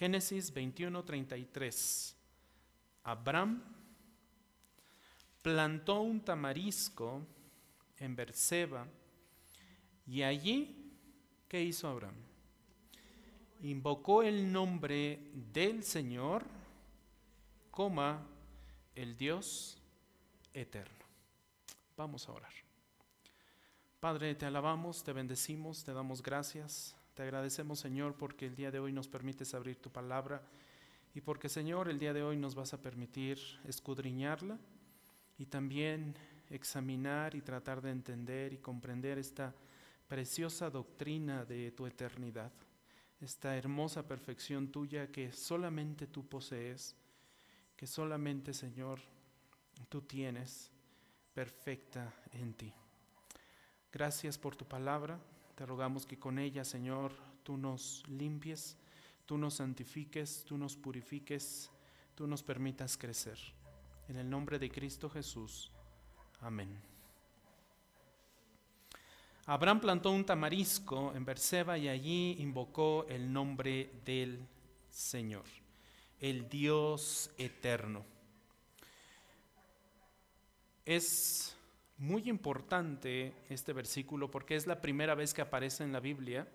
Génesis 21, 33. Abraham plantó un tamarisco en Berseba y allí, ¿qué hizo Abraham? Invocó el nombre del Señor, coma, el Dios eterno. Vamos a orar. Padre, te alabamos, te bendecimos, te damos gracias. Te agradecemos, Señor, porque el día de hoy nos permites abrir tu palabra y porque, Señor, el día de hoy nos vas a permitir escudriñarla y también examinar y tratar de entender y comprender esta preciosa doctrina de tu eternidad, esta hermosa perfección tuya que solamente tú posees, que solamente, Señor, tú tienes perfecta en ti. Gracias por tu palabra. Te rogamos que con ella, Señor, tú nos limpies, tú nos santifiques, tú nos purifiques, tú nos permitas crecer. En el nombre de Cristo Jesús. Amén. Abraham plantó un tamarisco en Berseba y allí invocó el nombre del Señor, el Dios eterno. Es muy importante este versículo porque es la primera vez que aparece en la Biblia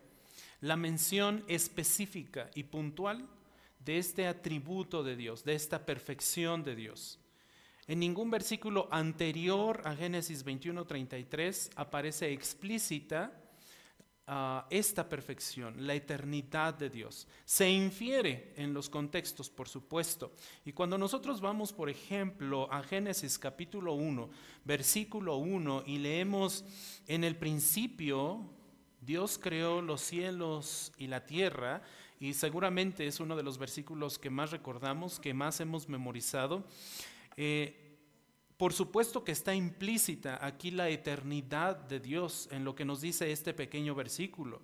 la mención específica y puntual de este atributo de Dios, de esta perfección de Dios. En ningún versículo anterior a Génesis 21:33 aparece explícita esta perfección, la eternidad de Dios. Se infiere en los contextos, por supuesto. Y cuando nosotros vamos, por ejemplo, a Génesis capítulo 1, versículo 1, y leemos, en el principio Dios creó los cielos y la tierra, y seguramente es uno de los versículos que más recordamos, que más hemos memorizado. Eh, por supuesto que está implícita aquí la eternidad de Dios en lo que nos dice este pequeño versículo.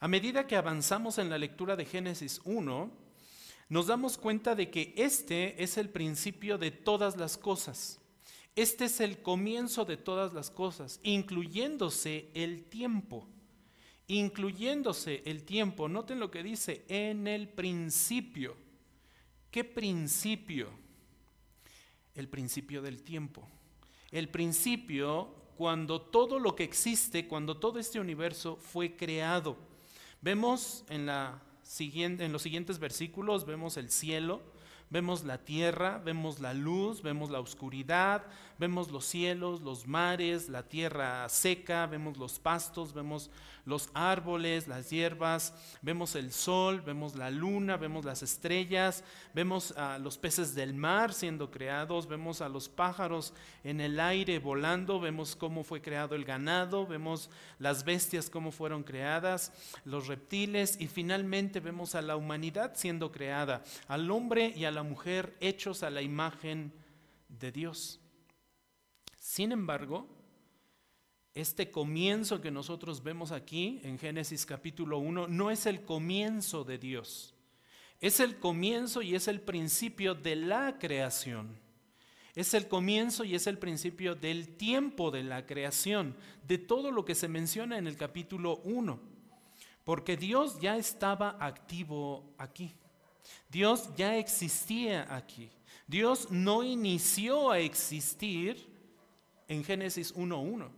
A medida que avanzamos en la lectura de Génesis 1, nos damos cuenta de que este es el principio de todas las cosas. Este es el comienzo de todas las cosas, incluyéndose el tiempo. Incluyéndose el tiempo. Noten lo que dice en el principio. ¿Qué principio? El principio del tiempo. El principio cuando todo lo que existe, cuando todo este universo fue creado. Vemos en, la en los siguientes versículos, vemos el cielo, Vemos la tierra, vemos la luz, vemos la oscuridad, vemos los cielos, los mares, la tierra seca, vemos los pastos, vemos los árboles, las hierbas, vemos el sol, vemos la luna, vemos las estrellas, vemos a los peces del mar siendo creados, vemos a los pájaros en el aire volando, vemos cómo fue creado el ganado, vemos las bestias cómo fueron creadas, los reptiles y finalmente vemos a la humanidad siendo creada, al hombre y a la mujer hechos a la imagen de Dios. Sin embargo, este comienzo que nosotros vemos aquí en Génesis capítulo 1 no es el comienzo de Dios. Es el comienzo y es el principio de la creación. Es el comienzo y es el principio del tiempo de la creación, de todo lo que se menciona en el capítulo 1. Porque Dios ya estaba activo aquí. Dios ya existía aquí. Dios no inició a existir en Génesis 1.1.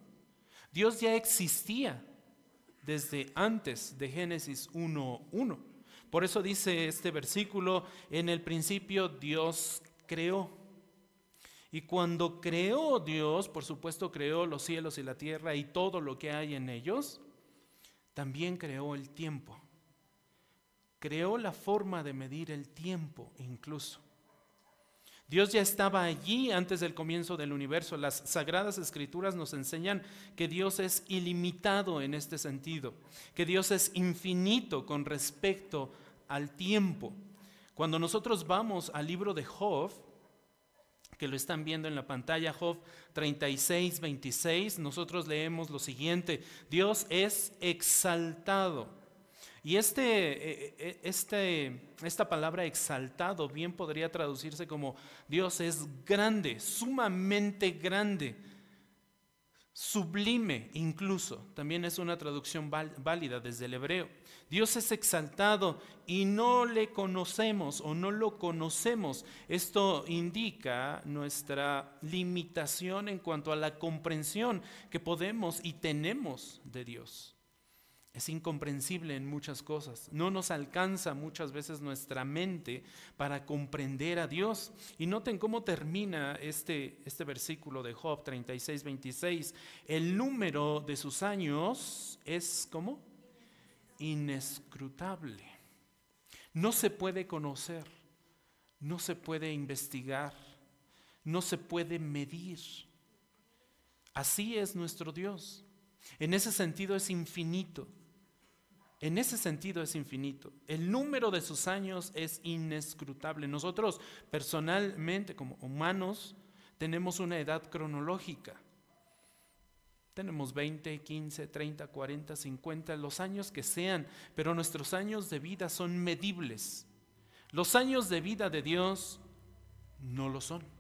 Dios ya existía desde antes de Génesis 1.1. Por eso dice este versículo, en el principio Dios creó. Y cuando creó Dios, por supuesto creó los cielos y la tierra y todo lo que hay en ellos, también creó el tiempo creó la forma de medir el tiempo incluso. Dios ya estaba allí antes del comienzo del universo. Las sagradas escrituras nos enseñan que Dios es ilimitado en este sentido, que Dios es infinito con respecto al tiempo. Cuando nosotros vamos al libro de Job, que lo están viendo en la pantalla, Job 36, 26, nosotros leemos lo siguiente, Dios es exaltado y este, eh, eh, este, esta palabra exaltado bien podría traducirse como Dios es grande, sumamente grande. sublime incluso, también es una traducción válida desde el hebreo. Dios es exaltado y no le conocemos o no lo conocemos. Esto indica nuestra limitación en cuanto a la comprensión que podemos y tenemos de Dios. Es incomprensible en muchas cosas. No nos alcanza muchas veces nuestra mente para comprender a Dios. Y noten cómo termina este, este versículo de Job 36, 26. El número de sus años es como inescrutable. No se puede conocer, no se puede investigar, no se puede medir. Así es nuestro Dios. En ese sentido es infinito. En ese sentido es infinito. El número de sus años es inescrutable. Nosotros personalmente, como humanos, tenemos una edad cronológica. Tenemos 20, 15, 30, 40, 50, los años que sean, pero nuestros años de vida son medibles. Los años de vida de Dios no lo son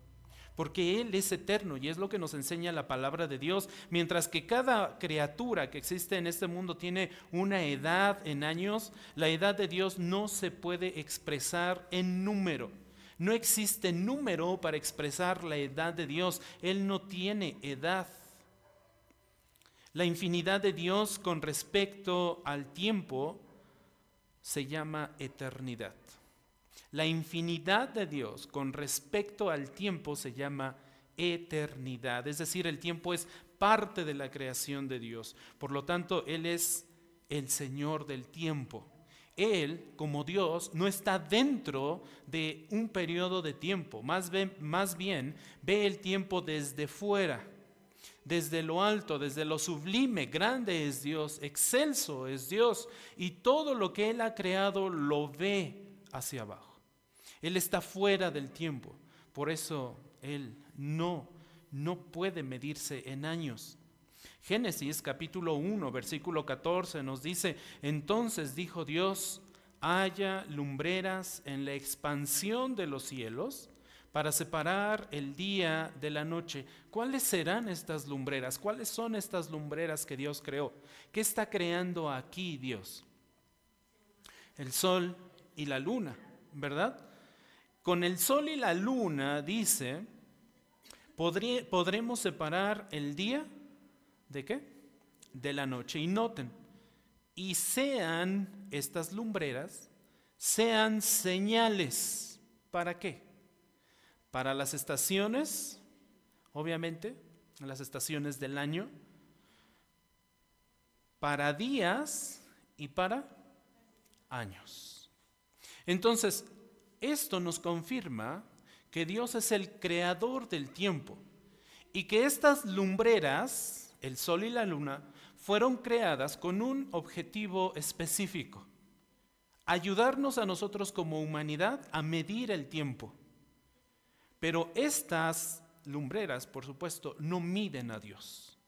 porque Él es eterno y es lo que nos enseña la palabra de Dios. Mientras que cada criatura que existe en este mundo tiene una edad en años, la edad de Dios no se puede expresar en número. No existe número para expresar la edad de Dios. Él no tiene edad. La infinidad de Dios con respecto al tiempo se llama eternidad. La infinidad de Dios con respecto al tiempo se llama eternidad, es decir, el tiempo es parte de la creación de Dios. Por lo tanto, Él es el Señor del tiempo. Él, como Dios, no está dentro de un periodo de tiempo, más bien, más bien ve el tiempo desde fuera, desde lo alto, desde lo sublime. Grande es Dios, excelso es Dios, y todo lo que Él ha creado lo ve hacia abajo. Él está fuera del tiempo. Por eso Él no, no puede medirse en años. Génesis capítulo 1, versículo 14 nos dice, entonces dijo Dios, haya lumbreras en la expansión de los cielos para separar el día de la noche. ¿Cuáles serán estas lumbreras? ¿Cuáles son estas lumbreras que Dios creó? ¿Qué está creando aquí Dios? El sol y la luna, ¿verdad? Con el sol y la luna, dice, podremos separar el día de qué? De la noche. Y noten, y sean estas lumbreras, sean señales. ¿Para qué? Para las estaciones, obviamente, las estaciones del año, para días y para años. Entonces, esto nos confirma que Dios es el creador del tiempo y que estas lumbreras, el sol y la luna, fueron creadas con un objetivo específico, ayudarnos a nosotros como humanidad a medir el tiempo. Pero estas lumbreras, por supuesto, no miden a Dios.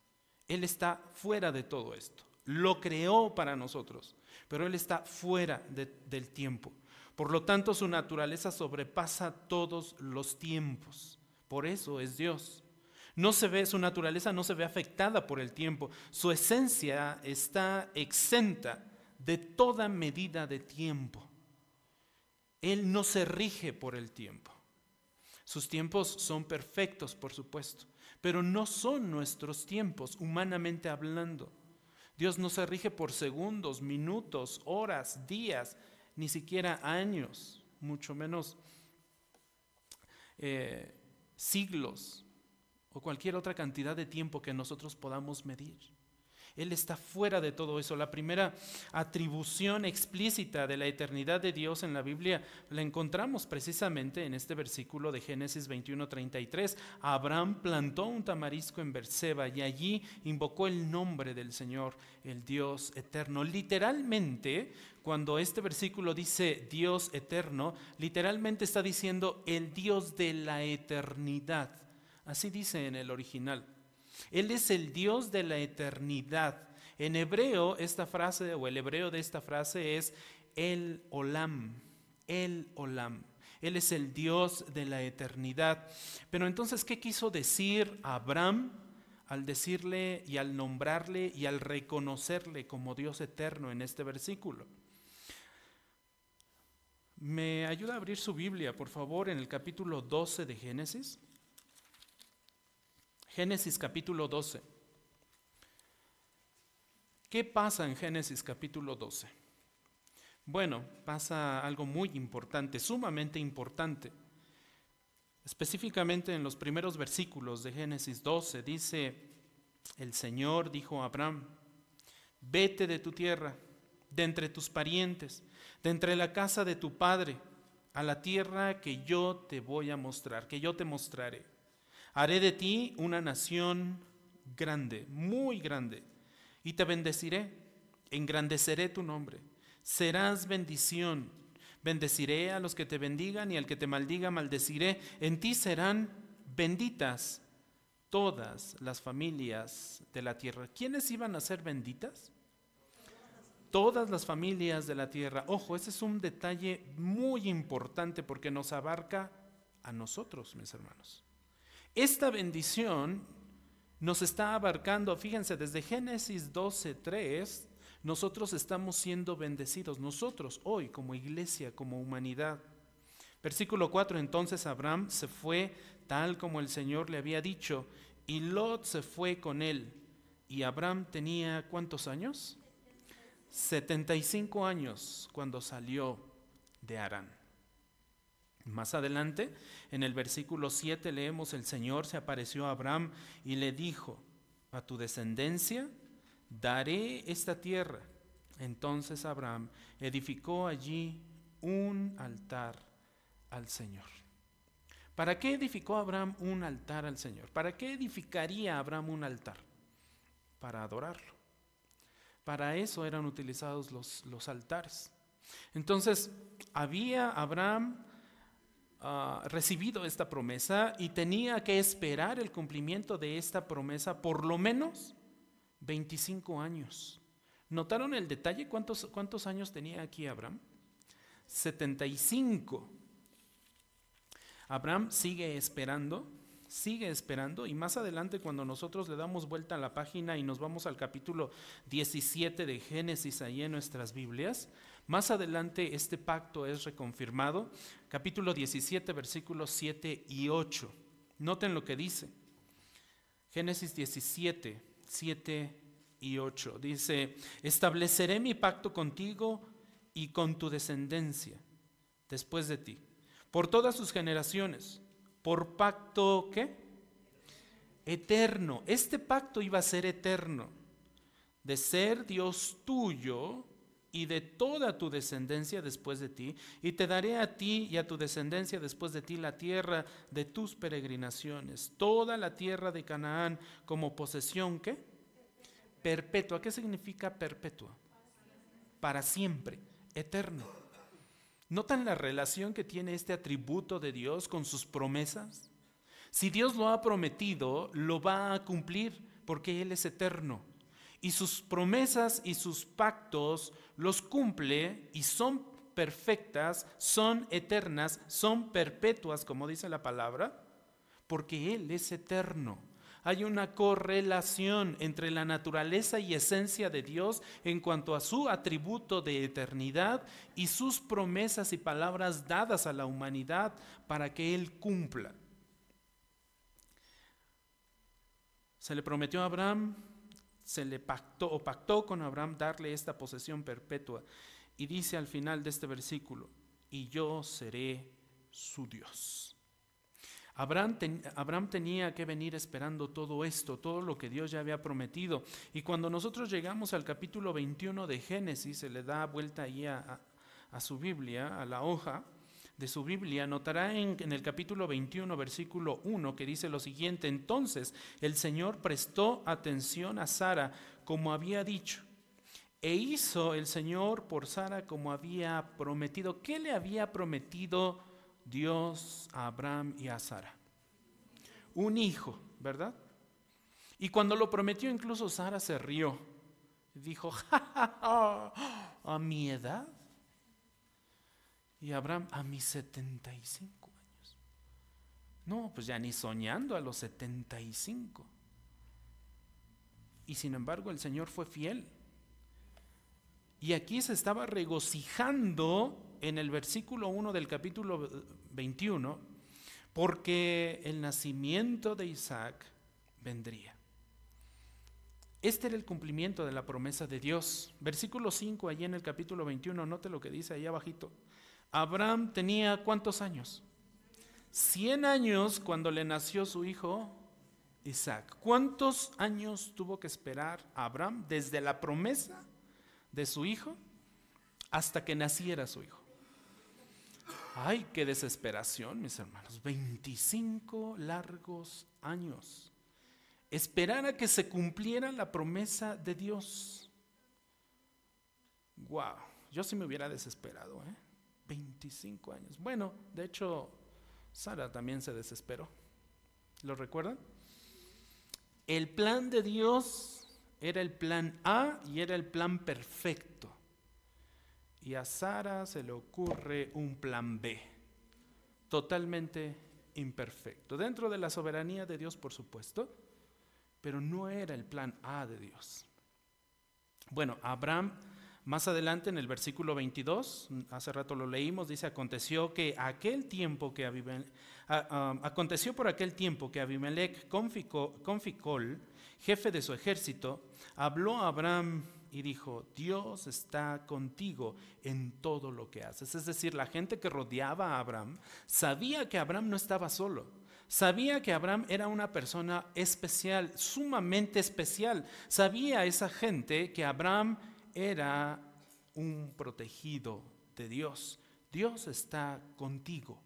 Él está fuera de todo esto. Lo creó para nosotros, pero Él está fuera del tiempo. Por lo tanto, su naturaleza sobrepasa todos los tiempos. Por eso es Dios. No se ve, su naturaleza no se ve afectada por el tiempo. Su esencia está exenta de toda medida de tiempo. Él no se rige por el tiempo. Sus tiempos son perfectos, por supuesto, pero no son nuestros tiempos, humanamente hablando. Dios no se rige por segundos, minutos, horas, días ni siquiera años, mucho menos eh, siglos o cualquier otra cantidad de tiempo que nosotros podamos medir. Él está fuera de todo eso. La primera atribución explícita de la eternidad de Dios en la Biblia la encontramos precisamente en este versículo de Génesis 21:33. Abraham plantó un tamarisco en Berseba y allí invocó el nombre del Señor, el Dios eterno. Literalmente, cuando este versículo dice Dios eterno, literalmente está diciendo el Dios de la eternidad. Así dice en el original. Él es el Dios de la eternidad. En hebreo, esta frase, o el hebreo de esta frase es el Olam, el Olam. Él es el Dios de la eternidad. Pero entonces, ¿qué quiso decir Abraham al decirle y al nombrarle y al reconocerle como Dios eterno en este versículo. ¿Me ayuda a abrir su Biblia, por favor, en el capítulo 12 de Génesis? Génesis capítulo 12. ¿Qué pasa en Génesis capítulo 12? Bueno, pasa algo muy importante, sumamente importante. Específicamente en los primeros versículos de Génesis 12 dice, el Señor dijo a Abraham, vete de tu tierra, de entre tus parientes, de entre la casa de tu padre, a la tierra que yo te voy a mostrar, que yo te mostraré. Haré de ti una nación grande, muy grande, y te bendeciré, engrandeceré tu nombre, serás bendición Bendeciré a los que te bendigan y al que te maldiga maldeciré. En ti serán benditas todas las familias de la tierra. ¿Quiénes iban a ser benditas? Todas las familias de la tierra. Ojo, ese es un detalle muy importante porque nos abarca a nosotros, mis hermanos. Esta bendición nos está abarcando, fíjense, desde Génesis 12.3 nosotros estamos siendo bendecidos, nosotros hoy como iglesia, como humanidad. Versículo 4, entonces Abraham se fue tal como el Señor le había dicho, y Lot se fue con él. Y Abraham tenía cuántos años? 75 años cuando salió de Arán. Más adelante, en el versículo 7 leemos, el Señor se apareció a Abraham y le dijo, a tu descendencia daré esta tierra. Entonces Abraham edificó allí un altar al Señor. ¿Para qué edificó Abraham un altar al Señor? ¿Para qué edificaría Abraham un altar? Para adorarlo. Para eso eran utilizados los, los altares. Entonces, había Abraham recibido esta promesa y tenía que esperar el cumplimiento de esta promesa por lo menos 25 años. ¿Notaron el detalle? ¿Cuántos, cuántos años tenía aquí Abraham? 75. Abraham sigue esperando, sigue esperando y más adelante cuando nosotros le damos vuelta a la página y nos vamos al capítulo 17 de Génesis ahí en nuestras Biblias, más adelante este pacto es reconfirmado, capítulo 17 versículos 7 y 8. Noten lo que dice. Génesis 17 7 y 8. Dice, estableceré mi pacto contigo y con tu descendencia después de ti, por todas sus generaciones, por pacto ¿qué? Eterno. Este pacto iba a ser eterno, de ser Dios tuyo y de toda tu descendencia después de ti, y te daré a ti y a tu descendencia después de ti la tierra de tus peregrinaciones, toda la tierra de Canaán como posesión, ¿qué? Perpetua. ¿Qué significa perpetua? Para siempre, eterno. ¿Notan la relación que tiene este atributo de Dios con sus promesas? Si Dios lo ha prometido, lo va a cumplir porque Él es eterno y sus promesas y sus pactos los cumple y son perfectas, son eternas, son perpetuas, como dice la palabra, porque Él es eterno. Hay una correlación entre la naturaleza y esencia de Dios en cuanto a su atributo de eternidad y sus promesas y palabras dadas a la humanidad para que Él cumpla. Se le prometió a Abraham se le pactó o pactó con Abraham darle esta posesión perpetua. Y dice al final de este versículo, y yo seré su Dios. Abraham, Abraham, tenía que venir esperando todo esto, todo lo que Dios ya había prometido. Y cuando nosotros llegamos al capítulo 21 de Génesis, se le da vuelta ahí a su Biblia, a la hoja, de su Biblia, notará en, el capítulo 21, versículo 1, que dice lo siguiente, entonces el Señor prestó atención a Sara como había dicho, e hizo el Señor por Sara como había prometido. ¿Qué le había prometido Dios a Abraham y a Sara? Un hijo, ¿verdad? Y cuando lo prometió, incluso Sara se rió. Dijo, a mi edad y Abraham, a mis 75 años. No, pues ya ni soñando a los 75. Y sin embargo el Señor fue fiel. Y aquí se estaba regocijando en el versículo 1 del capítulo 21, porque el nacimiento de Isaac vendría. Este era el cumplimiento de la promesa de Dios. Versículo 5, allí en el capítulo 21, note lo que dice ahí abajito. Abraham tenía cuántos años? 100 años cuando le nació su hijo Isaac. ¿Cuántos años tuvo que esperar Abraham desde la promesa de su hijo hasta que naciera su hijo? Ay, qué desesperación, mis hermanos. 25 largos años. Esperar a que se cumpliera la promesa de Dios. Wow, yo sí me hubiera desesperado, ¿eh? 25 años. Bueno, de hecho, Sara también se desesperó. ¿Lo recuerdan? El plan de Dios era el plan A y era el plan perfecto. Y a Sara se le ocurre un plan B, totalmente imperfecto. Dentro de la soberanía de Dios, por supuesto, pero no era el plan A de Dios. Bueno, Abraham más adelante en el versículo 22, hace rato lo leímos, dice, aconteció que aquel tiempo que aconteció por aquel tiempo que Abimelech con, Ficol, jefe de su ejército, habló a Abraham y dijo, Dios está contigo en todo lo que haces. Es decir, la gente que rodeaba a Abraham sabía que Abraham no estaba solo. Sabía que Abraham era una persona especial, sumamente especial. Sabía esa gente que Abraham era un protegido de Dios. Dios está contigo.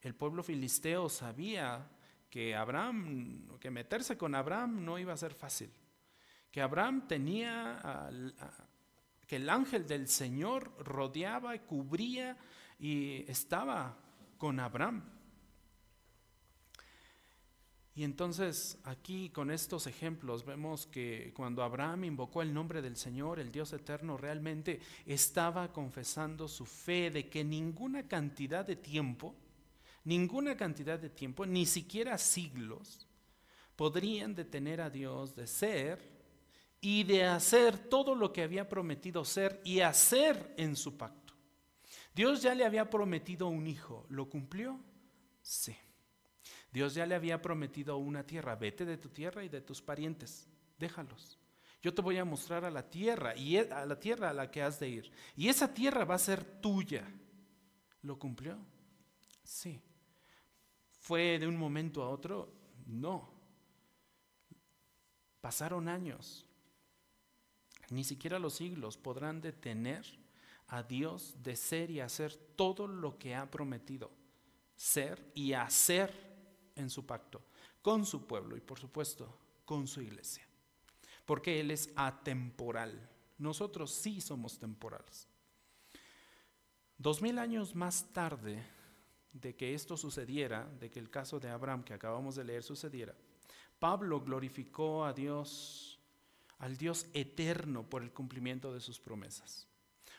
El pueblo filisteo sabía que Abraham, que meterse con Abraham no iba a ser fácil. Que Abraham tenía, que el ángel del Señor rodeaba y cubría y estaba con Abraham. Y entonces aquí con estos ejemplos vemos que cuando Abraham invocó el nombre del Señor, el Dios eterno, realmente estaba confesando su fe de que ninguna cantidad de tiempo, ninguna cantidad de tiempo, ni siquiera siglos, podrían detener a Dios de ser y de hacer todo lo que había prometido ser y hacer en su pacto. Dios ya le había prometido un hijo, ¿lo cumplió? Sí. Dios ya le había prometido una tierra, vete de tu tierra y de tus parientes, déjalos. Yo te voy a mostrar a la tierra y e, a la tierra a la que has de ir. Y esa tierra va a ser tuya. ¿Lo cumplió? Sí. ¿Fue de un momento a otro? No. Pasaron años. Ni siquiera los siglos podrán detener a Dios de ser y hacer todo lo que ha prometido. Ser y hacer en su pacto con su pueblo y por supuesto con su iglesia. Porque Él es atemporal. Nosotros sí somos temporales. Dos mil años más tarde de que esto sucediera, de que el caso de Abraham que acabamos de leer sucediera, Pablo glorificó a Dios, al Dios eterno por el cumplimiento de sus promesas.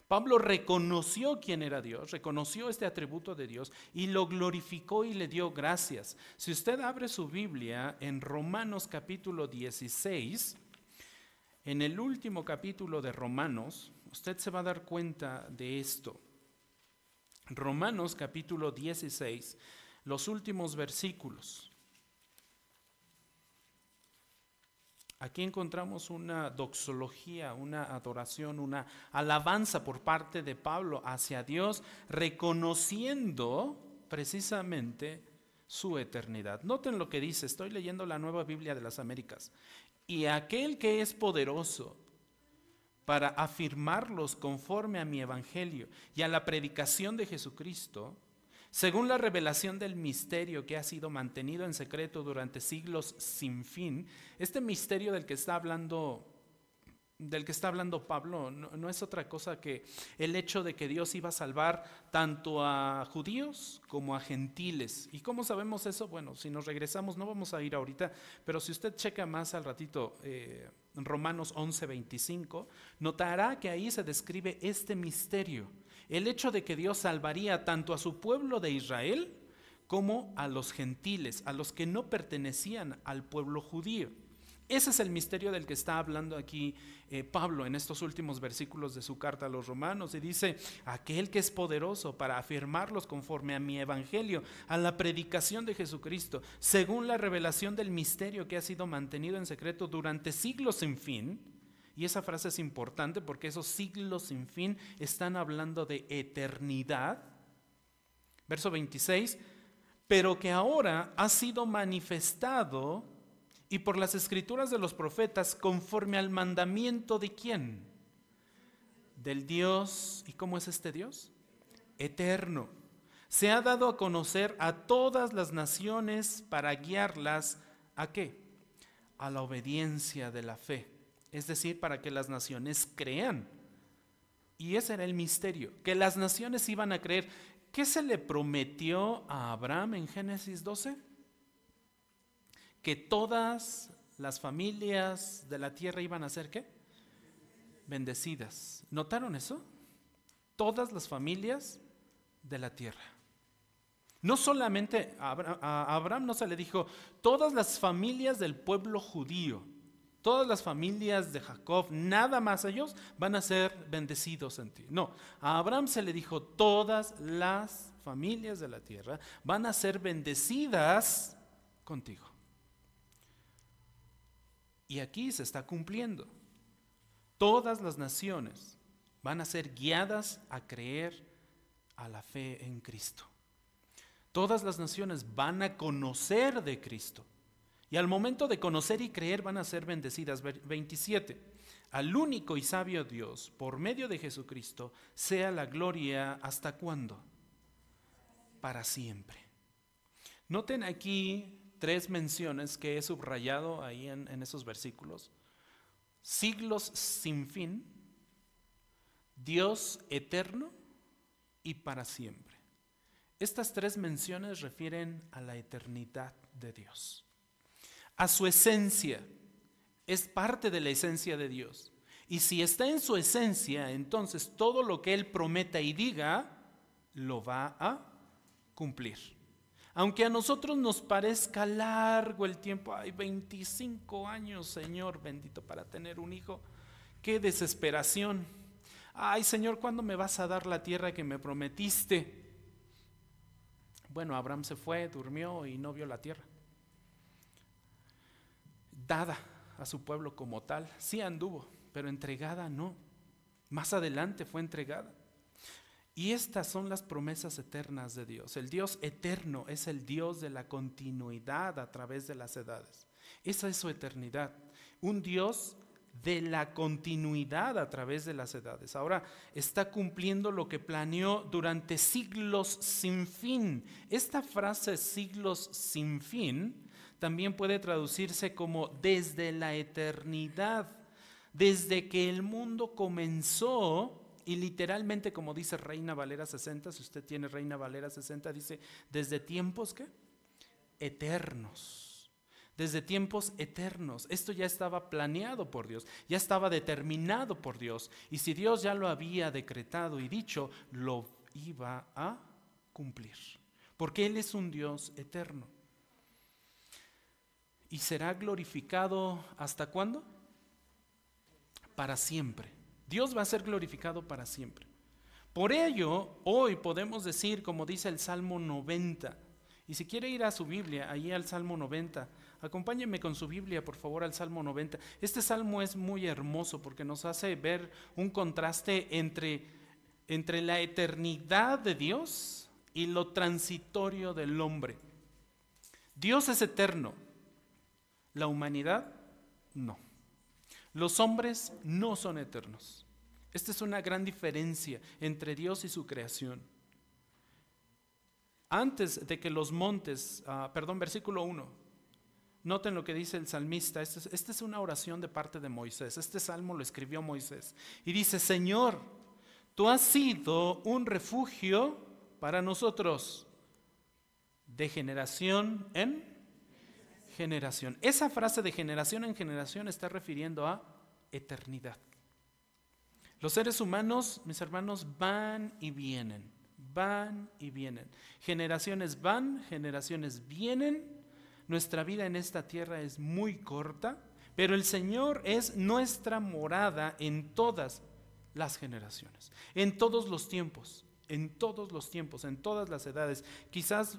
Pablo reconoció quién era Dios, reconoció este atributo de Dios y lo glorificó y le dio gracias. Si usted abre su Biblia en Romanos capítulo 16, en el último capítulo de Romanos, usted se va a dar cuenta de esto. Romanos capítulo 16, los últimos versículos. Aquí encontramos una doxología, una adoración, una alabanza por parte de Pablo hacia Dios, reconociendo precisamente su eternidad. Noten lo que dice, estoy leyendo la nueva Biblia de las Américas. Y aquel que es poderoso para afirmarlos conforme a mi evangelio y a la predicación de Jesucristo, según la revelación del misterio que ha sido mantenido en secreto durante siglos sin fin, este misterio del que está hablando del que está hablando Pablo no, es otra cosa que el hecho de que Dios iba a salvar tanto a judíos como a gentiles. ¿Y cómo sabemos eso? Bueno, si nos regresamos, no vamos a ir ahorita, pero si usted checa más al ratito eh, Romanos 11, 25, notará que ahí se describe este misterio el hecho de que Dios salvaría tanto a su pueblo de Israel como a los gentiles, a los que no pertenecían al pueblo judío. Ese es el misterio del que está hablando aquí eh, Pablo en estos últimos versículos de su carta a los romanos. Y dice, aquel que es poderoso para afirmarlos conforme a mi evangelio, a la predicación de Jesucristo, según la revelación del misterio que ha sido mantenido en secreto durante siglos sin fin. Y esa frase es importante porque esos siglos sin fin están hablando de eternidad. Verso 26, pero que ahora ha sido manifestado y por las escrituras de los profetas conforme al mandamiento de quién? Del Dios. ¿Y cómo es este Dios? Eterno. Se ha dado a conocer a todas las naciones para guiarlas a qué? A la obediencia de la fe. Es decir, para que las naciones crean. Y ese era el misterio, que las naciones iban a creer. ¿Qué se le prometió a Abraham en Génesis 12? que todas las familias de la tierra iban a ser qué? Bendecidas. ¿Notaron eso? Todas las familias de la tierra. No solamente a Abraham, no se le dijo, todas las familias del pueblo judío, todas las familias de Jacob, nada más ellos van a ser bendecidos en ti. No, a Abraham se le dijo, todas las familias de la tierra van a ser bendecidas contigo. Y aquí se está cumpliendo. Todas las naciones van a ser guiadas a creer a la fe en Cristo. Todas las naciones van a conocer de Cristo. Y al momento de conocer y creer van a ser bendecidas. 27. Al único y sabio Dios, por medio de Jesucristo, sea la gloria hasta cuándo? Para siempre. Noten aquí tres menciones que he subrayado ahí en, esos versículos. Siglos sin fin, Dios eterno y para siempre. Estas tres menciones refieren a la eternidad de Dios, a su esencia, es parte de la esencia de Dios. Y si está en su esencia, entonces todo lo que Él prometa y diga, lo va a cumplir. Aunque a nosotros nos parezca largo el tiempo, hay 25 años, Señor bendito, para tener un hijo, qué desesperación. Ay, Señor, ¿cuándo me vas a dar la tierra que me prometiste? Bueno, Abraham se fue, durmió y no vio la tierra. A su pueblo como tal, sí anduvo, pero entregada no. Más adelante fue entregada. Y estas son las promesas eternas de Dios. El Dios eterno es el Dios de la continuidad a través de las edades. Esa es su eternidad. Un Dios de la continuidad a través de las edades. Ahora está cumpliendo lo que planeó durante siglos sin fin. Esta frase siglos sin fin también puede traducirse como desde la eternidad. Desde que el mundo comenzó, y literalmente, como dice Reina Valera 60, si usted tiene Reina Valera 60, dice, desde tiempos ¿qué? eternos. Desde tiempos eternos. Esto ya estaba planeado por Dios, ya estaba determinado por Dios. Y si Dios ya lo había decretado y dicho, lo iba a cumplir. Porque Él es un Dios eterno. ¿Y será glorificado hasta cuándo? Para siempre. Dios va a ser glorificado para siempre. Por ello, hoy podemos decir, como dice el Salmo 90, y si quiere ir a su Biblia, ahí al Salmo 90, acompáñeme con su Biblia, por favor, al Salmo 90. Este salmo es muy hermoso porque nos hace ver un contraste entre, entre la eternidad de Dios y lo transitorio del hombre. Dios es eterno, la humanidad no. Los hombres no son eternos. Esta es una gran diferencia entre Dios y su creación. Antes de que los montes, ah, perdón, versículo 1, noten lo que dice el salmista, esta es, esta es una oración de parte de Moisés, este salmo lo escribió Moisés, y dice, Señor, tú has sido un refugio para nosotros de generación en generación. Esa frase de generación en generación está refiriendo a eternidad. Los seres humanos, mis hermanos, van y vienen, van y vienen. Generaciones van, generaciones vienen. Nuestra vida en esta tierra es muy corta, pero el Señor es nuestra morada en todas las generaciones, en todos los tiempos, en todos los tiempos, en todas las edades. Quizás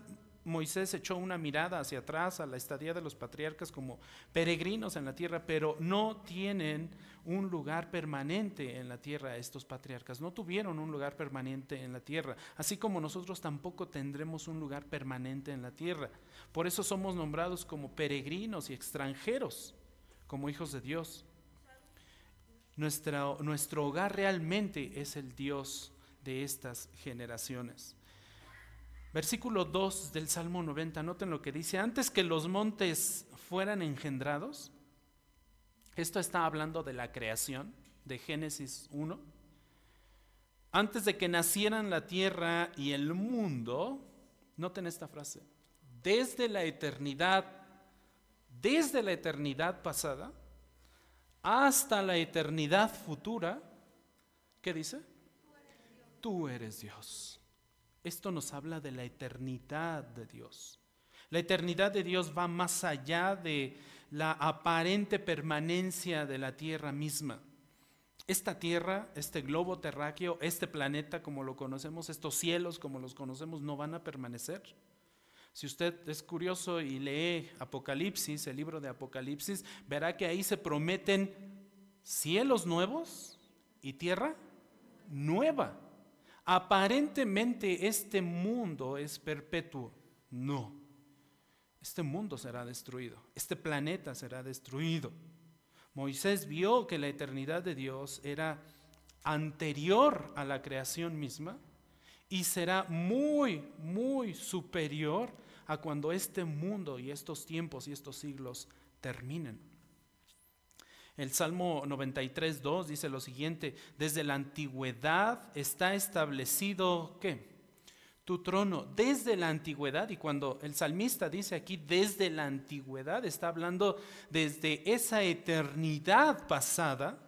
Moisés echó una mirada hacia atrás a la estadía de los patriarcas como peregrinos en la tierra, pero no tienen un lugar permanente en la tierra estos patriarcas, no tuvieron un lugar permanente en la tierra, así como nosotros tampoco tendremos un lugar permanente en la tierra. Por eso somos nombrados como peregrinos y extranjeros, como hijos de Dios. nuestro hogar realmente es el Dios de estas generaciones. Versículo 2 del Salmo 90, noten lo que dice, antes que los montes fueran engendrados, esto está hablando de la creación, de Génesis 1, antes de que nacieran la tierra y el mundo, noten esta frase, desde la eternidad, desde la eternidad pasada hasta la eternidad futura, ¿qué dice? Tú eres Dios. Esto nos habla de la eternidad de Dios. La eternidad de Dios va más allá de la aparente permanencia de la tierra misma. Esta tierra, este globo terráqueo, este planeta como lo conocemos, estos cielos como los conocemos, no van a permanecer. Si usted es curioso y lee Apocalipsis, el libro de Apocalipsis, verá que ahí se prometen cielos nuevos y tierra nueva. Aparentemente este mundo es perpetuo. No. Este mundo será destruido. Este planeta será destruido. Moisés vio que la eternidad de Dios era anterior a la creación misma y será muy, muy superior a cuando este mundo y estos tiempos y estos siglos terminen. El Salmo 93, 2 dice lo siguiente, desde la antigüedad está establecido, ¿qué? Tu trono, desde la antigüedad, y cuando el salmista dice aquí desde la antigüedad, está hablando desde esa eternidad pasada,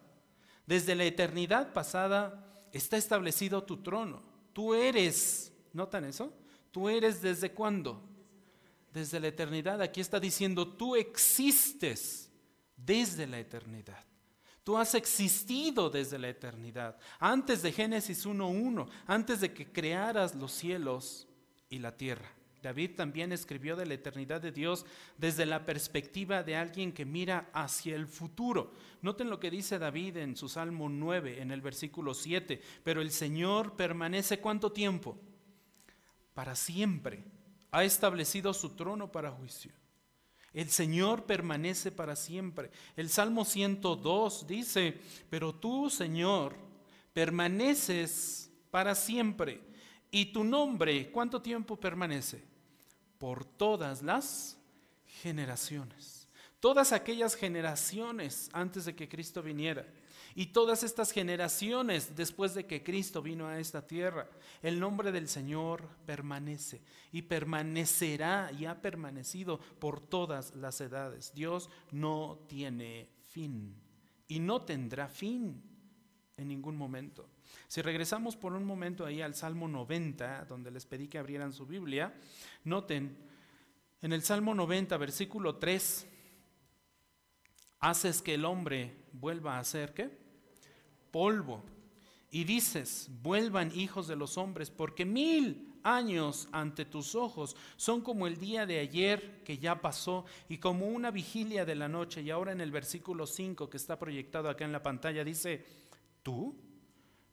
desde la eternidad pasada está establecido tu trono. Tú eres, ¿notan eso? Tú eres desde cuándo? Desde la eternidad. Aquí está diciendo, tú existes desde la eternidad. Tú has existido desde la eternidad, antes de Génesis 1.1, antes de que crearas los cielos y la tierra. David también escribió de la eternidad de Dios desde la perspectiva de alguien que mira hacia el futuro. Noten lo que dice David en su Salmo 9, en el versículo 7. Pero el Señor permanece cuánto tiempo? Para siempre. Ha establecido su trono para juicio. El Señor permanece para siempre. El Salmo 102 dice, pero tú, Señor, permaneces para siempre. ¿Y tu nombre cuánto tiempo permanece? Por todas las generaciones. Todas aquellas generaciones antes de que Cristo viniera y todas estas generaciones después de que Cristo vino a esta tierra, el nombre del Señor permanece y permanecerá y ha permanecido por todas las edades. Dios no tiene fin y no tendrá fin en ningún momento. Si regresamos por un momento ahí al Salmo 90, donde les pedí que abrieran su Biblia, noten en el Salmo 90, versículo 3, haces que el hombre vuelva a ser qué? Polvo. Y dices, vuelvan hijos de los hombres, porque mil años ante tus ojos son como el día de ayer que ya pasó y como una vigilia de la noche. Y ahora en el versículo 5 que está proyectado acá en la pantalla dice, tú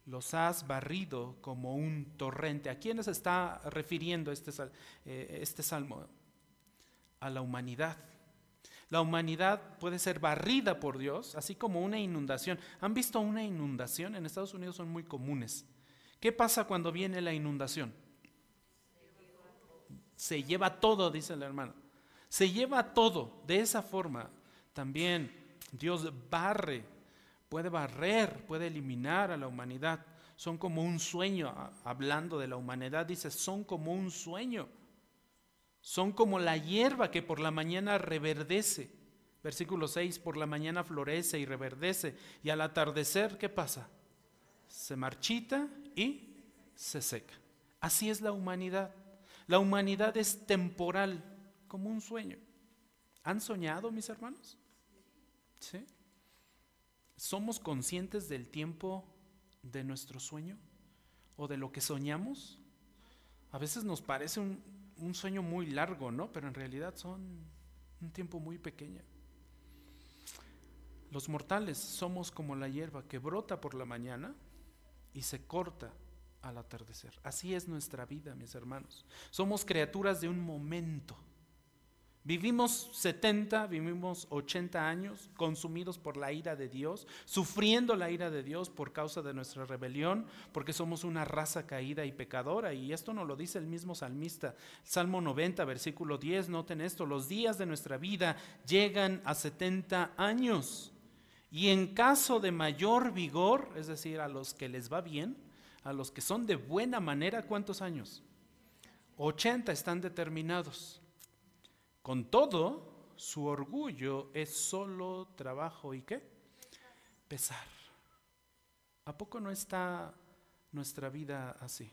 los has barrido como un torrente. ¿A quiénes está refiriendo este, eh, este salmo? A la humanidad. La humanidad puede ser barrida por Dios, así como una inundación. ¿Han visto una inundación? En Estados Unidos son muy comunes. ¿Qué pasa cuando viene la inundación? Se lleva todo, dice el hermano. Se lleva todo. De esa forma también Dios barre, puede barrer, puede eliminar a la humanidad. Son como un sueño, hablando de la humanidad, dice, son como un sueño. Son como la hierba que por la mañana reverdece. Versículo 6, por la mañana florece y reverdece. Y al atardecer, ¿qué pasa? Se marchita y se seca. Así es la humanidad. La humanidad es temporal, como un sueño. ¿Han soñado, mis hermanos? ¿Sí? ¿Somos conscientes del tiempo de nuestro sueño o de lo que soñamos? A veces nos parece un, un sueño muy largo, ¿no? Pero en realidad son un tiempo muy pequeño. Los mortales somos como la hierba que brota por la mañana y se corta al atardecer. Así es nuestra vida, mis hermanos. Somos criaturas de un momento. Vivimos 70, vivimos 80 años consumidos por la ira de Dios, sufriendo la ira de Dios por causa de nuestra rebelión, porque somos una raza caída y pecadora. Y esto nos lo dice el mismo salmista. Salmo 90, versículo 10, noten esto, los días de nuestra vida llegan a 70 años. Y en caso de mayor vigor, es decir, a los que les va bien, a los que son de buena manera, ¿cuántos años? 80 están determinados. Con todo, su orgullo es solo trabajo y qué? Pesar. ¿A poco no está nuestra vida así?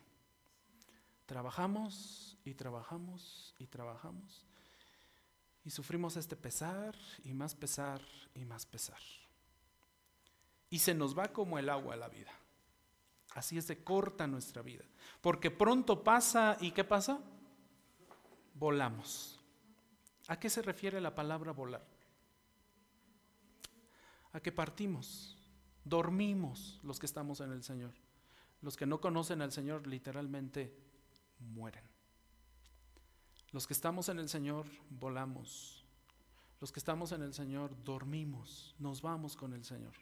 Trabajamos y trabajamos y trabajamos y sufrimos este pesar y más pesar y más pesar y se nos va como el agua la vida. Así es de corta nuestra vida. Porque pronto pasa y ¿qué pasa? Volamos. ¿A qué se refiere la palabra volar? A que partimos, dormimos los que estamos en el Señor. Los que no conocen al Señor literalmente mueren. Los que estamos en el Señor volamos. Los que estamos en el Señor dormimos, nos vamos con el Señor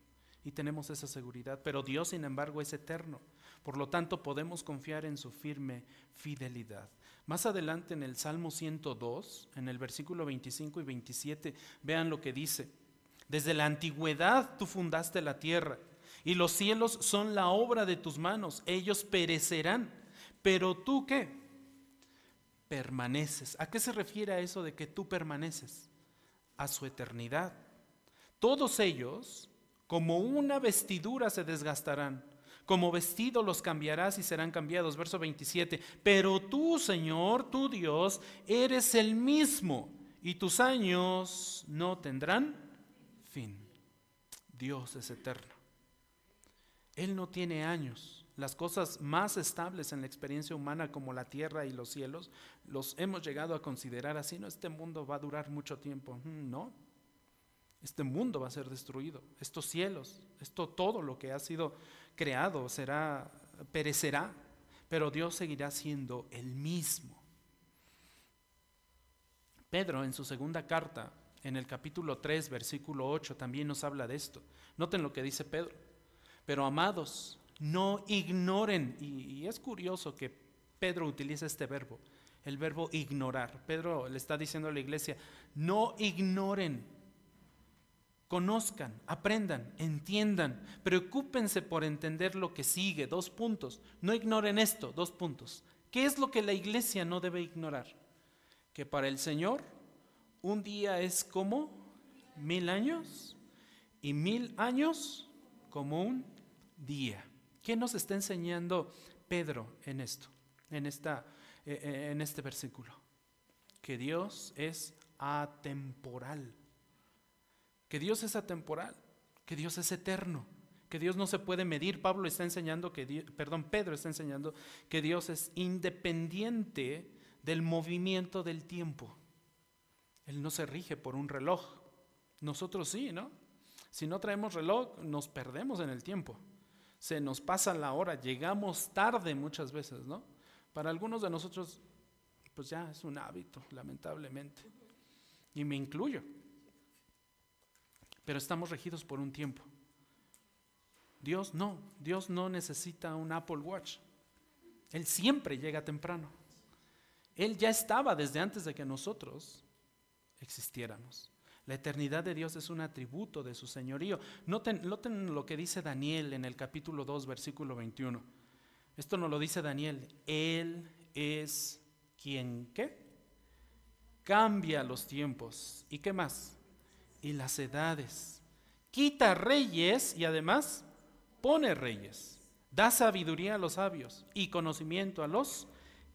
y tenemos esa seguridad. Pero Dios, sin embargo, es eterno. Por lo tanto, podemos confiar en su firme fidelidad. Más adelante en el Salmo 102, en el versículo 25 y 27, vean lo que dice. Desde la antigüedad tú fundaste la tierra y los cielos son la obra de tus manos. Ellos perecerán. Pero tú qué? Permaneces. ¿A qué se refiere a eso de que tú permaneces? A su eternidad. Todos ellos como una vestidura se desgastarán. Como vestido los cambiarás y serán cambiados. Verso 27. Pero tú, Señor, tu Dios, eres el mismo y tus años no tendrán fin. Dios es eterno. Él no tiene años. Las cosas más estables en la experiencia humana como la tierra y los cielos, los hemos llegado a considerar así. No, este mundo va a durar mucho tiempo. Mm, no, este mundo va a ser destruido, estos cielos, esto todo lo que ha sido creado será perecerá, pero Dios seguirá siendo el mismo. Pedro en su segunda carta, en el capítulo 3, versículo 8, también nos habla de esto. Noten lo que dice Pedro. Pero amados, no ignoren, y, y es curioso que Pedro utiliza este verbo, el verbo ignorar. Pedro le está diciendo a la iglesia, no ignoren Conozcan, aprendan, entiendan, preocúpense por entender lo que sigue. Dos puntos. No ignoren esto, dos puntos. ¿Qué es lo que la iglesia no debe ignorar? Que para el Señor un día es como mil años y mil años como un día. ¿Qué nos está enseñando Pedro en esto, en, esta, eh, eh, en este versículo? Que Dios es atemporal que Dios es atemporal, que Dios es eterno, que Dios no se puede medir. Pablo está enseñando que, perdón, Pedro está enseñando que Dios es independiente del movimiento del tiempo. Él no se rige por un reloj. Nosotros sí, ¿no? Si no traemos reloj, nos perdemos en el tiempo. Se nos pasa la hora, llegamos tarde muchas veces, ¿no? Para algunos de nosotros, pues ya es un hábito, lamentablemente. Y me incluyo pero estamos regidos por un tiempo. Dios no, Dios no necesita un Apple Watch. Él siempre llega temprano. Él ya estaba desde antes de que nosotros existiéramos. La eternidad de Dios es un atributo de su señorío. Noten, noten, lo que dice Daniel en el capítulo 2, versículo 21. Esto no lo dice Daniel. Él es quien, ¿qué? Cambia los tiempos. ¿Y qué más? Y las edades. Quita reyes y además pone reyes. Da sabiduría a los sabios y conocimiento a los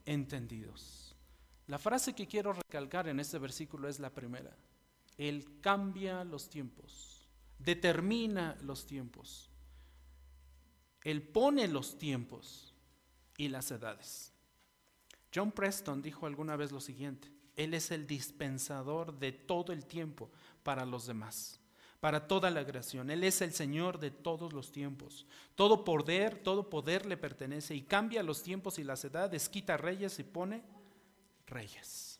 entendidos. La frase que quiero recalcar en este versículo es la primera. Él cambia los tiempos. determina los tiempos. Él pone los tiempos y las edades. John Preston dijo alguna vez lo siguiente, Él es el dispensador de todo el tiempo para los demás, para toda la creación. Él es el Señor de todos los tiempos. Todo poder, todo poder le pertenece y cambia los tiempos y las edades, quita reyes y pone reyes.